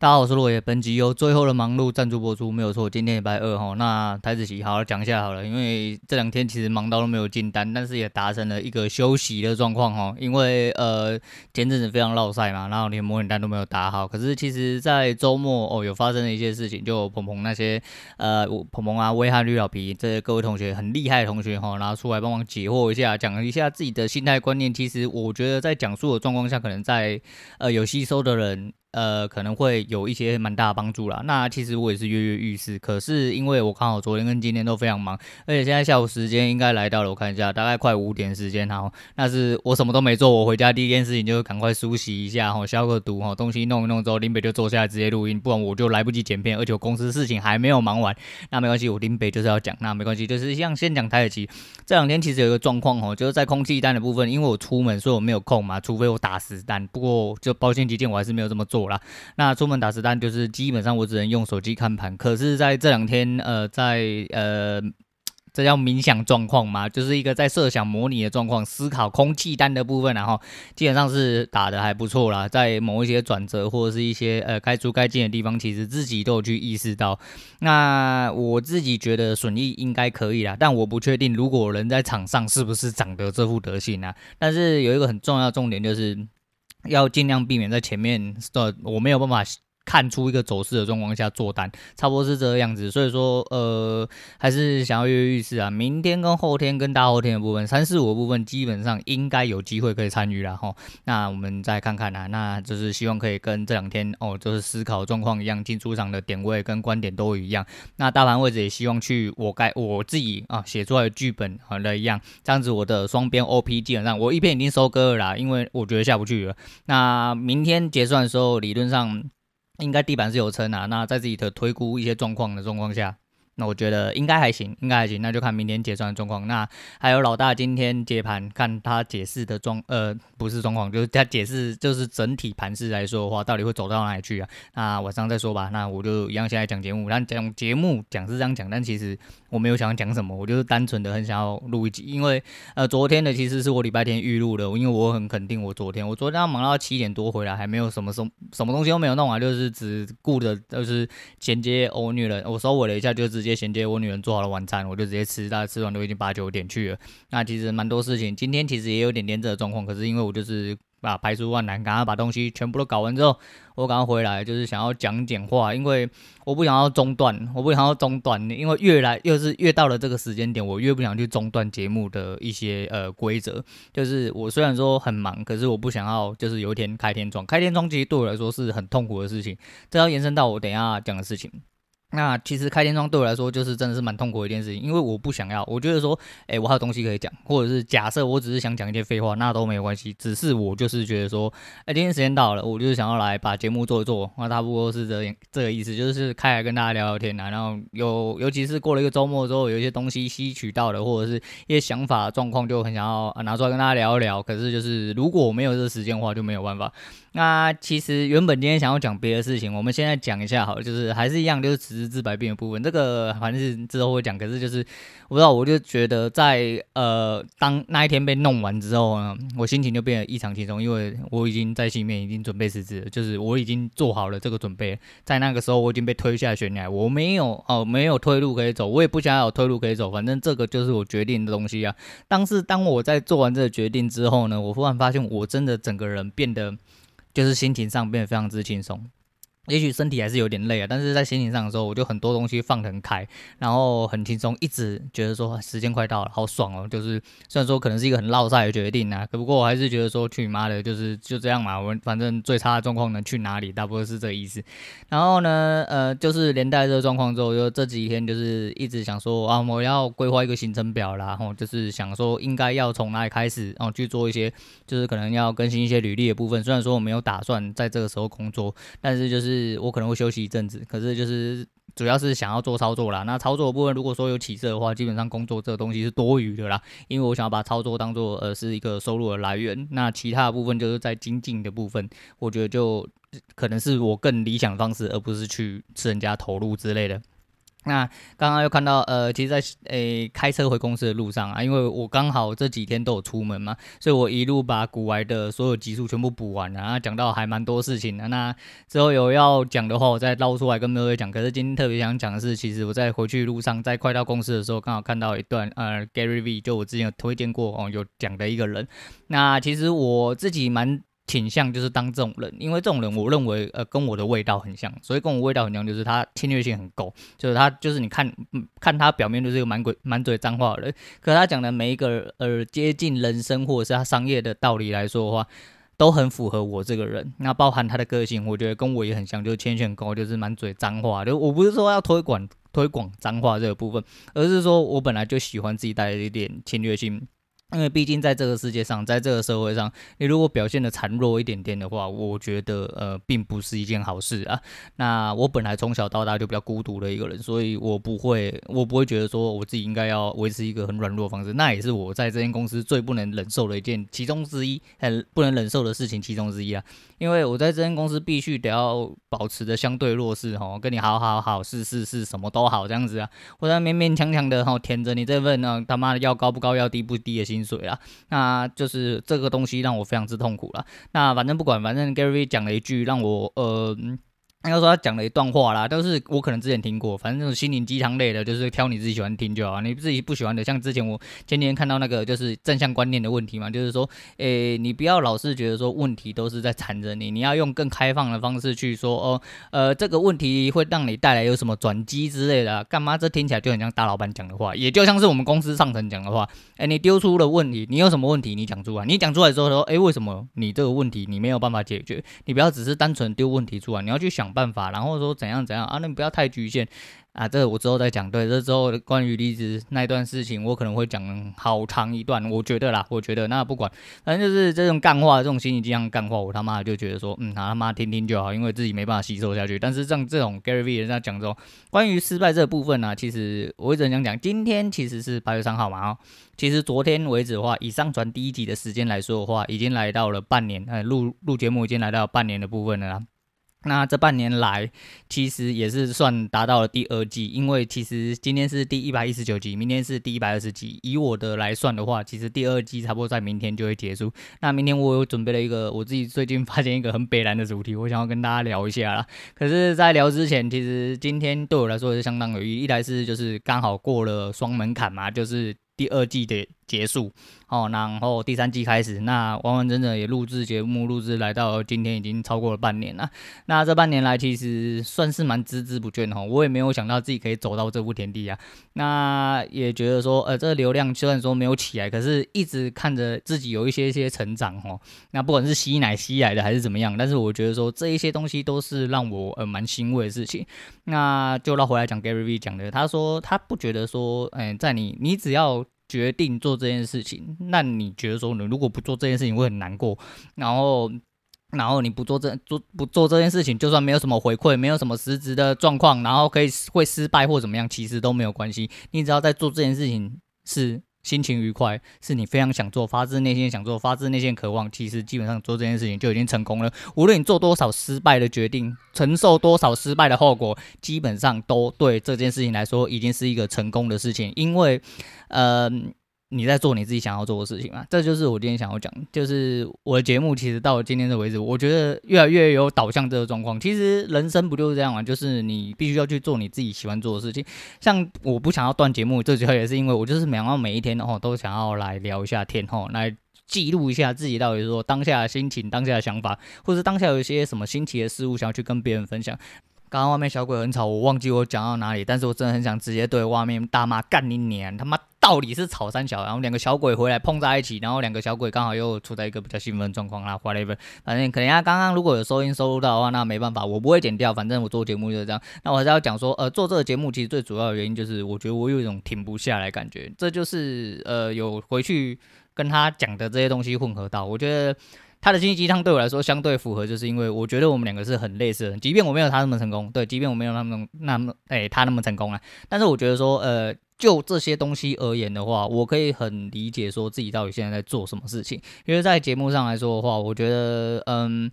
大家好，我是洛爷。本集由最后的忙碌赞助播出，没有错。今天礼拜二哈，那台子棋好好讲一下好了，因为这两天其实忙到都没有进单，但是也达成了一个休息的状况哈。因为呃前阵子非常落赛嘛，然后连模拟单都没有打好。可是其实，在周末哦有发生了一些事情，就鹏鹏那些呃鹏鹏啊、威汉绿老皮这些各位同学很厉害的同学哈，然后出来帮忙解惑一下，讲一下自己的心态观念。其实我觉得在讲述的状况下，可能在呃有吸收的人。呃，可能会有一些蛮大的帮助啦。那其实我也是跃跃欲试，可是因为我刚好昨天跟今天都非常忙，而且现在下午时间应该来到了，我看一下，大概快五点时间哈。那是我什么都没做，我回家第一件事情就是赶快梳洗一下哈，消个毒哈，东西弄一弄之后，林北就坐下来直接录音，不然我就来不及剪片，而且我公司事情还没有忙完。那没关系，我林北就是要讲，那没关系，就是像先讲台积电。这两天其实有一个状况哦，就是在空气单的部分，因为我出门，所以我没有空嘛，除非我打实单。不过就保险起见，我还是没有这么做啦。那出门打实单就是基本上我只能用手机看盘，可是在这两天，呃，在呃，这叫冥想状况嘛，就是一个在设想模拟的状况，思考空气单的部分，然后基本上是打得还不错啦，在某一些转折或者是一些呃该出该进的地方，其实自己都有去意识到。那我自己觉得损益应该可以啦，但我不确定如果人在场上是不是长得这副德行啊。但是有一个很重要重点就是。要尽量避免在前面，呃，我没有办法看出一个走势的状况下做单，差不多是这个样子。所以说，呃，还是想要跃跃欲试啊。明天跟后天跟大后天的部分，三四五的部分基本上应该有机会可以参与了哈。那我们再看看啊，那就是希望可以跟这两天哦，就是思考状况一样，进出场的点位跟观点都一样。那大盘位置也希望去我该我自己啊写出来的剧本好的一样，这样子我的双边 OP 基本上我一边已经收割了啦，因为我觉得下不去了。那明天结算的时候，理论上。应该地板是有撑啊，那在自己的推估一些状况的状况下。那我觉得应该还行，应该还行，那就看明天结算的状况。那还有老大今天解盘，看他解释的状，呃，不是状况，就是他解释，就是整体盘势来说的话，到底会走到哪里去啊？那晚上再说吧。那我就一样先来讲节目，但讲节目讲是这样讲，但其实我没有想要讲什么，我就是单纯的很想要录一集，因为呃，昨天的其实是我礼拜天预录的，因为我很肯定我昨天，我昨天要忙到七点多回来，还没有什么什什么东西都没有弄啊，就是只顾着就是衔接欧女了，我收尾了一下就直接。接衔接我女人做好了晚餐，我就直接吃，大概吃完都已经八九点去了。那其实蛮多事情，今天其实也有点连着的状况，可是因为我就是把排除万难，赶快把东西全部都搞完之后，我赶快回来，就是想要讲点话，因为我不想要中断，我不想要中断，因为越来越是越到了这个时间点，我越不想去中断节目的一些呃规则。就是我虽然说很忙，可是我不想要就是有一天开天窗，开天窗其实对我来说是很痛苦的事情，这要延伸到我等一下讲的事情。那其实开天窗对我来说就是真的是蛮痛苦的一件事情，因为我不想要，我觉得说，诶，我还有东西可以讲，或者是假设我只是想讲一些废话，那都没有关系，只是我就是觉得说，诶，今天时间到了，我就是想要来把节目做一做，那差不多是这这个意思，就是开来跟大家聊聊天啊，然后有尤其是过了一个周末之后，有一些东西吸取到的，或者是一些想法状况，就很想要拿出来跟大家聊一聊。可是就是如果我没有这个时间的话，就没有办法。那其实原本今天想要讲别的事情，我们现在讲一下好了，就是还是一样，就是只是治百病的部分。这个反正是之后会讲，可是就是我不知道，我就觉得在呃当那一天被弄完之后呢，我心情就变得异常轻松，因为我已经在心里面已经准备辞职，就是我已经做好了这个准备，在那个时候我已经被推下悬崖，我没有哦没有退路可以走，我也不想要有退路可以走，反正这个就是我决定的东西啊。但是当我在做完这个决定之后呢，我忽然发现我真的整个人变得。就是心情上变得非常之轻松。也许身体还是有点累啊，但是在心情上的时候，我就很多东西放得很开，然后很轻松，一直觉得说时间快到了，好爽哦。就是虽然说可能是一个很落赛的决定啊，可不过我还是觉得说去你妈的，就是就这样嘛。我们反正最差的状况能去哪里，大部分是这个意思。然后呢，呃，就是连带这个状况之后，就这几天就是一直想说啊，我要规划一个行程表啦，然后就是想说应该要从哪里开始，然后去做一些，就是可能要更新一些履历的部分。虽然说我没有打算在这个时候工作，但是就是。是我可能会休息一阵子，可是就是主要是想要做操作啦。那操作的部分，如果说有起色的话，基本上工作这个东西是多余的啦，因为我想要把操作当做呃是一个收入的来源。那其他的部分就是在精进的部分，我觉得就可能是我更理想的方式，而不是去吃人家投入之类的。那刚刚又看到，呃，其实在，在、欸、诶开车回公司的路上啊，因为我刚好这几天都有出门嘛，所以我一路把古玩的所有集数全部补完了，然后讲到还蛮多事情的。那之后有要讲的话，我再捞出来跟各位讲。可是今天特别想讲的是，其实我在回去路上，在快到公司的时候，刚好看到一段，呃，Gary V，就我之前有推荐过哦，有讲的一个人。那其实我自己蛮。倾向就是当这种人，因为这种人，我认为呃跟我的味道很像，所以跟我味道很像，就是他侵略性很够，就是他就是你看，看他表面就是一个满鬼满嘴脏话的人，可他讲的每一个呃接近人生或者是他商业的道理来说的话，都很符合我这个人。那包含他的个性，我觉得跟我也很像，就是侵略高，就是满嘴脏话。就我不是说要推广推广脏话这个部分，而是说我本来就喜欢自己带一点侵略性。因为毕竟在这个世界上，在这个社会上，你如果表现的孱弱一点点的话，我觉得呃，并不是一件好事啊。那我本来从小到大就比较孤独的一个人，所以我不会，我不会觉得说我自己应该要维持一个很软弱的方式。那也是我在这间公司最不能忍受的一件其中之一，很不能忍受的事情其中之一啊。因为我在这间公司必须得要保持的相对弱势哦，跟你好好好，是是是，什么都好这样子啊。我在勉勉强强的哈填着你这份呢，他妈的要高不高，要低不低的心。薪水啊，那就是这个东西让我非常之痛苦了。那反正不管，反正 Gary 讲了一句让我呃。应该说他讲了一段话啦，都是我可能之前听过，反正这种心灵鸡汤类的，就是挑你自己喜欢听就好。你自己不喜欢的，像之前我前天看到那个就是正向观念的问题嘛，就是说，诶、你不要老是觉得说问题都是在缠着你，你要用更开放的方式去说，哦，呃，这个问题会让你带来有什么转机之类的、干嘛？这听起来就很像大老板讲的话，也就像是我们公司上层讲的话。诶、欸，你丢出了问题，你有什么问题？你讲出来，你讲出来之后说，诶、欸，为什么你这个问题你没有办法解决？你不要只是单纯丢问题出来，你要去想办法，然后说。怎样怎样啊？那你不要太局限啊！这我之后再讲。对，这之后关于离职那段事情，我可能会讲好长一段。我觉得啦，我觉得那不管，反正就是这种干话，这种心理这样干话，我他妈就觉得说，嗯，他妈听听就好，因为自己没办法吸收下去。但是像这种 Gary V 人家讲说，关于失败这部分呢、啊，其实我一直想讲，今天其实是八月三号嘛，哦，其实昨天为止的话，以上传第一集的时间来说的话，已经来到了半年，呃，录录节目已经来到半年的部分了啦。那这半年来，其实也是算达到了第二季，因为其实今天是第一百一十九集，明天是第一百二十集。以我的来算的话，其实第二季差不多在明天就会结束。那明天我有准备了一个我自己最近发现一个很北烂的主题，我想要跟大家聊一下啦。可是，在聊之前，其实今天对我来说也是相当有意义。一来是就是刚好过了双门槛嘛，就是第二季的。结束哦，然后第三季开始，那完完整整也录制节目，录制来到今天已经超过了半年了。那这半年来其实算是蛮孜孜不倦哦，我也没有想到自己可以走到这步田地啊。那也觉得说，呃，这个流量虽然说没有起来，可是一直看着自己有一些些成长哦。那不管是吸奶吸来的还是怎么样，但是我觉得说这一些东西都是让我呃蛮欣慰的事情。那就绕回来讲 Gary V 讲的，他说他不觉得说，嗯、在你你只要。决定做这件事情，那你觉得说，你如果不做这件事情会很难过，然后，然后你不做这做不做这件事情，就算没有什么回馈，没有什么实质的状况，然后可以会失败或怎么样，其实都没有关系。你只要在做这件事情是。心情愉快，是你非常想做，发自内心想做，发自内心渴望。其实基本上做这件事情就已经成功了。无论你做多少失败的决定，承受多少失败的后果，基本上都对这件事情来说已经是一个成功的事情。因为，呃。你在做你自己想要做的事情嘛？这就是我今天想要讲，就是我的节目其实到了今天的为止，我觉得越来越有导向这个状况。其实人生不就是这样嘛？就是你必须要去做你自己喜欢做的事情。像我不想要断节目，最主要也是因为我就是想要每一天哦都想要来聊一下天哦，来记录一下自己到底说当下的心情、当下的想法，或者当下有一些什么新奇的事物想要去跟别人分享。刚刚外面小鬼很吵，我忘记我讲到哪里，但是我真的很想直接对外面大骂干你娘，他妈到底是吵三小，然后两个小鬼回来碰在一起，然后两个小鬼刚好又处在一个比较兴奋状况啦，whatever，反正可能他刚刚如果有收音收录到的话，那没办法，我不会剪掉，反正我做节目就是这样。那我还是要讲说，呃，做这个节目其实最主要的原因就是，我觉得我有一种停不下来感觉，这就是呃有回去跟他讲的这些东西混合到，我觉得。他的心灵鸡汤对我来说相对符合，就是因为我觉得我们两个是很类似的，即便我没有他那么成功，对，即便我没有那么那么哎他那么成功啊，但是我觉得说呃就这些东西而言的话，我可以很理解说自己到底现在在做什么事情，因为在节目上来说的话，我觉得嗯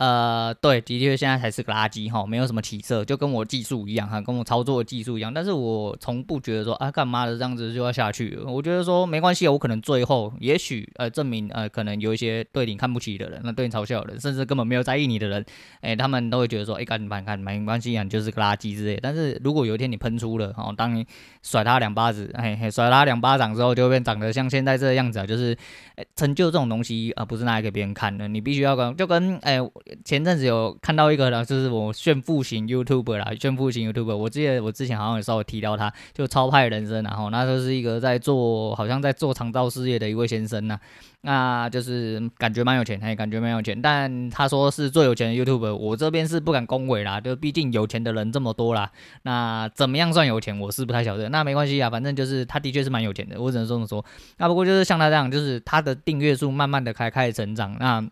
呃，对，的确现在才是个垃圾哈，没有什么起色，就跟我技术一样哈，跟我操作技术一样。但是我从不觉得说啊，干嘛的这样子就要下去。我觉得说没关系，我可能最后也许呃证明呃可能有一些对你看不起的人，那对你嘲笑的人，甚至根本没有在意你的人，哎，他们都会觉得说，哎，干你看没关系啊，你就是个垃圾之类。但是如果有一天你喷出了，哦，当你甩他两巴子，嘿嘿，甩他两巴掌之后，就会变长得像现在这个样子啊，就是，成就这种东西啊，不是拿来给别人看的，你必须要跟就跟哎前阵子有。看到一个呢，就是我炫富型 YouTuber 啦，炫富型 YouTuber。我记得我之前好像有稍微提到他，就超派人生，然后那就是一个在做，好像在做长照事业的一位先生呐。那就是感觉蛮有钱，他也，感觉蛮有钱。但他说是最有钱的 YouTuber，我这边是不敢恭维啦，就毕竟有钱的人这么多啦。那怎么样算有钱，我是不太晓得。那没关系啊，反正就是他的确是蛮有钱的，我只能这么说。那不过就是像他这样，就是他的订阅数慢慢的开开始成长，那。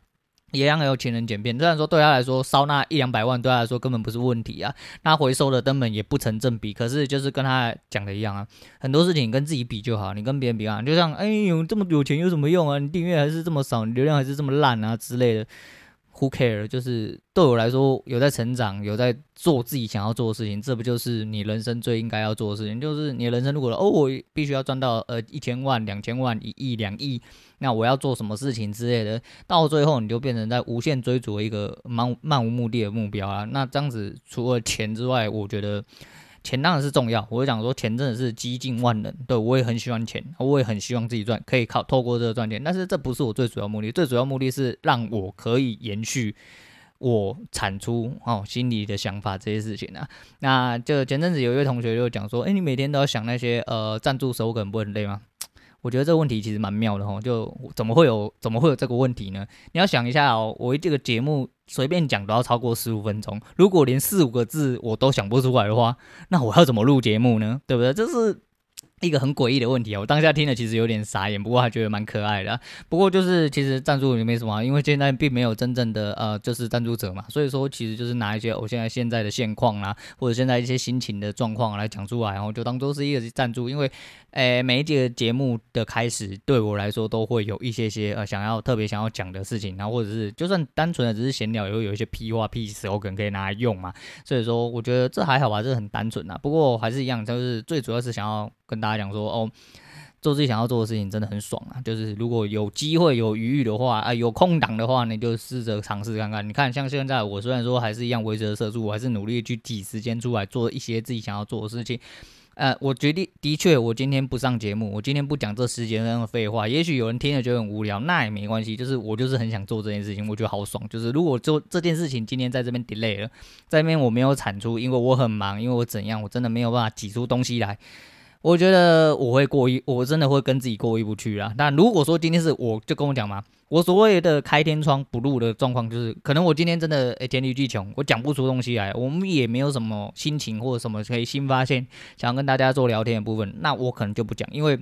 也让有钱人捡便，虽然说对他来说烧那一两百万对他来说根本不是问题啊，那回收的根本也不成正比。可是就是跟他讲的一样啊，很多事情跟自己比就好，你跟别人比啊，就像哎呦这么有钱有什么用啊？你订阅还是这么少，流量还是这么烂啊之类的。Who care？就是对我来说，有在成长，有在做自己想要做的事情，这不就是你人生最应该要做的事情？就是你人生如果哦，我必须要赚到呃一千万、两千万、一亿、两亿，那我要做什么事情之类的，到最后你就变成在无限追逐一个漫漫无目的的目标啊。那这样子除了钱之外，我觉得。钱当然是重要，我就讲说钱真的是几近万能，对，我也很喜欢钱，我也很希望自己赚，可以靠透过这个赚钱，但是这不是我最主要目的，最主要目的是让我可以延续我产出哦心里的想法这些事情啊。那就前阵子有一位同学就讲说，哎，你每天都要想那些呃赞助手梗，不会很累吗？我觉得这个问题其实蛮妙的哈，就怎么会有怎么会有这个问题呢？你要想一下哦，我这个节目随便讲都要超过十五分钟，如果连四五个字我都想不出来的话，那我要怎么录节目呢？对不对？就是。一个很诡异的问题啊，我当下听了其实有点傻眼，不过还觉得蛮可爱的。不过就是其实赞助也没什么，因为现在并没有真正的呃就是赞助者嘛，所以说其实就是拿一些我现在现在的现况啊，或者现在一些心情的状况来讲出来，然后就当做是一个赞助。因为诶每一节节目的开始对我来说都会有一些些呃想要特别想要讲的事情，然后或者是就算单纯的只是闲聊，也会有一些屁话屁事我可能可以拿来用嘛。所以说我觉得这还好吧，这很单纯啊。不过还是一样，就是最主要是想要。跟大家讲说哦，做自己想要做的事情真的很爽啊！就是如果有机会有余裕的话啊，有空档的话，你就试着尝试看看。你看，像现在我虽然说还是一样维持着社畜，我还是努力去挤时间出来做一些自己想要做的事情。呃，我决定的确，我今天不上节目，我今天不讲这十几分钟的废话。也许有人听了觉得很无聊，那也没关系。就是我就是很想做这件事情，我觉得好爽。就是如果做这件事情今天在这边 delay 了，在这边我没有产出，因为我很忙，因为我怎样，我真的没有办法挤出东西来。我觉得我会过意，我真的会跟自己过意不去啦。但如果说今天是我就跟我讲嘛，我所谓的开天窗不录的状况，就是可能我今天真的诶黔驴技穷，我讲不出东西来，我们也没有什么心情或者什么可以新发现，想要跟大家做聊天的部分，那我可能就不讲，因为。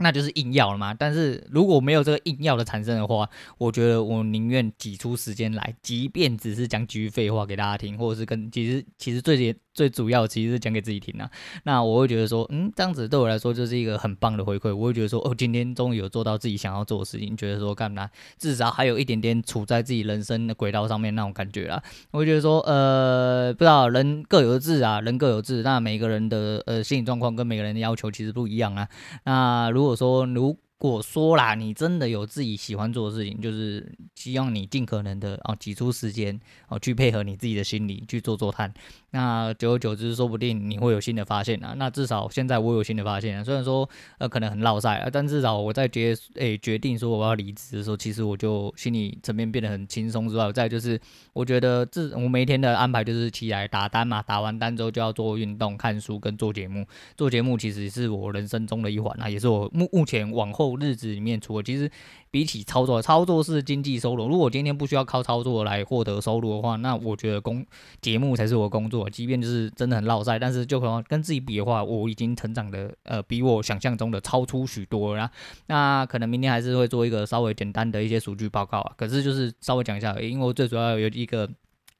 那就是硬要了嘛，但是如果没有这个硬要的产生的话，我觉得我宁愿挤出时间来，即便只是讲几句废话给大家听，或者是跟其实其实最最主要其实是讲给自己听啊。那我会觉得说，嗯，这样子对我来说就是一个很棒的回馈。我会觉得说，哦，今天终于有做到自己想要做的事情，觉得说干嘛，至少还有一点点处在自己人生的轨道上面那种感觉啦。我会觉得说，呃，不知道人各有志啊，人各有志，那每个人的呃心理状况跟每个人的要求其实不一样啊。那如果说如果说啦，你真的有自己喜欢做的事情，就是希望你尽可能的啊挤出时间哦去配合你自己的心理去做做看。那久而久之，说不定你会有新的发现啊。那至少现在我有新的发现啊。虽然说呃可能很落赛啊，但至少我在决诶、决定说我要离职的时候，其实我就心理层面变得很轻松之外，再就是我觉得自我每天的安排就是起来打单嘛，打完单之后就要做运动、看书跟做节目。做节目其实是我人生中的一环啊，也是我目目前往后。日子里面，除了其实比起操作，操作是经济收入。如果今天不需要靠操作来获得收入的话，那我觉得工节目才是我工作。即便就是真的很落赛，但是就可能跟自己比的话，我已经成长的呃比我想象中的超出许多了。那可能明天还是会做一个稍微简单的一些数据报告啊。可是就是稍微讲一下，因为我最主要有一个。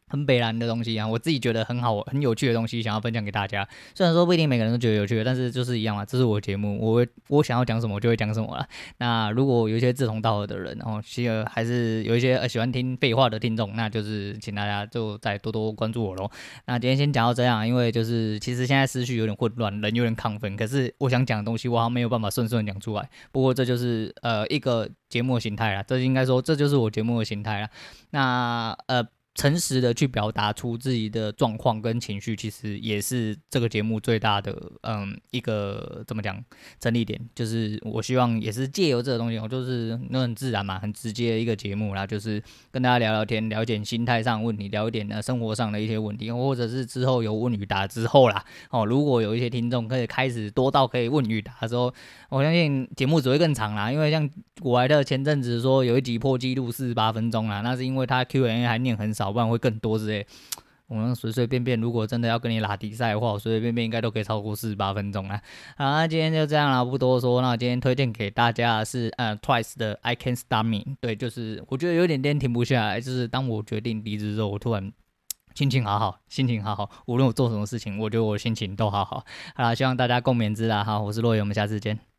很北烂的东西啊，我自己觉得很好、很有趣的东西，想要分享给大家。虽然说不一定每个人都觉得有趣，但是就是一样嘛，这是我节目，我我想要讲什么就会讲什么了。那如果有一些志同道合的人，然后其实还是有一些呃喜欢听废话的听众，那就是请大家就再多多关注我喽。那今天先讲到这样，因为就是其实现在思绪有点混乱，人有点亢奋，可是我想讲的东西我好像没有办法顺顺讲出来。不过这就是呃一个节目的形态啦，这应该说这就是我节目的形态啦。那呃。诚实的去表达出自己的状况跟情绪，其实也是这个节目最大的嗯一个怎么讲整理点，就是我希望也是借由这个东西，我就是那很自然嘛，很直接的一个节目啦，就是跟大家聊聊天，了解心态上问题，聊一点呢生活上的一些问题，或者是之后有问与答之后啦，哦，如果有一些听众可以开始多到可以问与答的时候，我相信节目只会更长啦，因为像古莱特前阵子说有一集破纪录四十八分钟啦，那是因为他 Q&A 还念很少。不然会更多之类。我们随随便便，如果真的要跟你拉比赛的话，我随随便便应该都可以超过四十八分钟了。好，那今天就这样了，不多说。那今天推荐给大家的是呃 Twice 的 I Can't Stop Me。对，就是我觉得有点点停不下来。就是当我决定离职之后，我突然心情好好，心情好好。无论我做什么事情，我觉得我心情都好好。好啦，希望大家共勉之啦。好，我是洛野，我们下次见。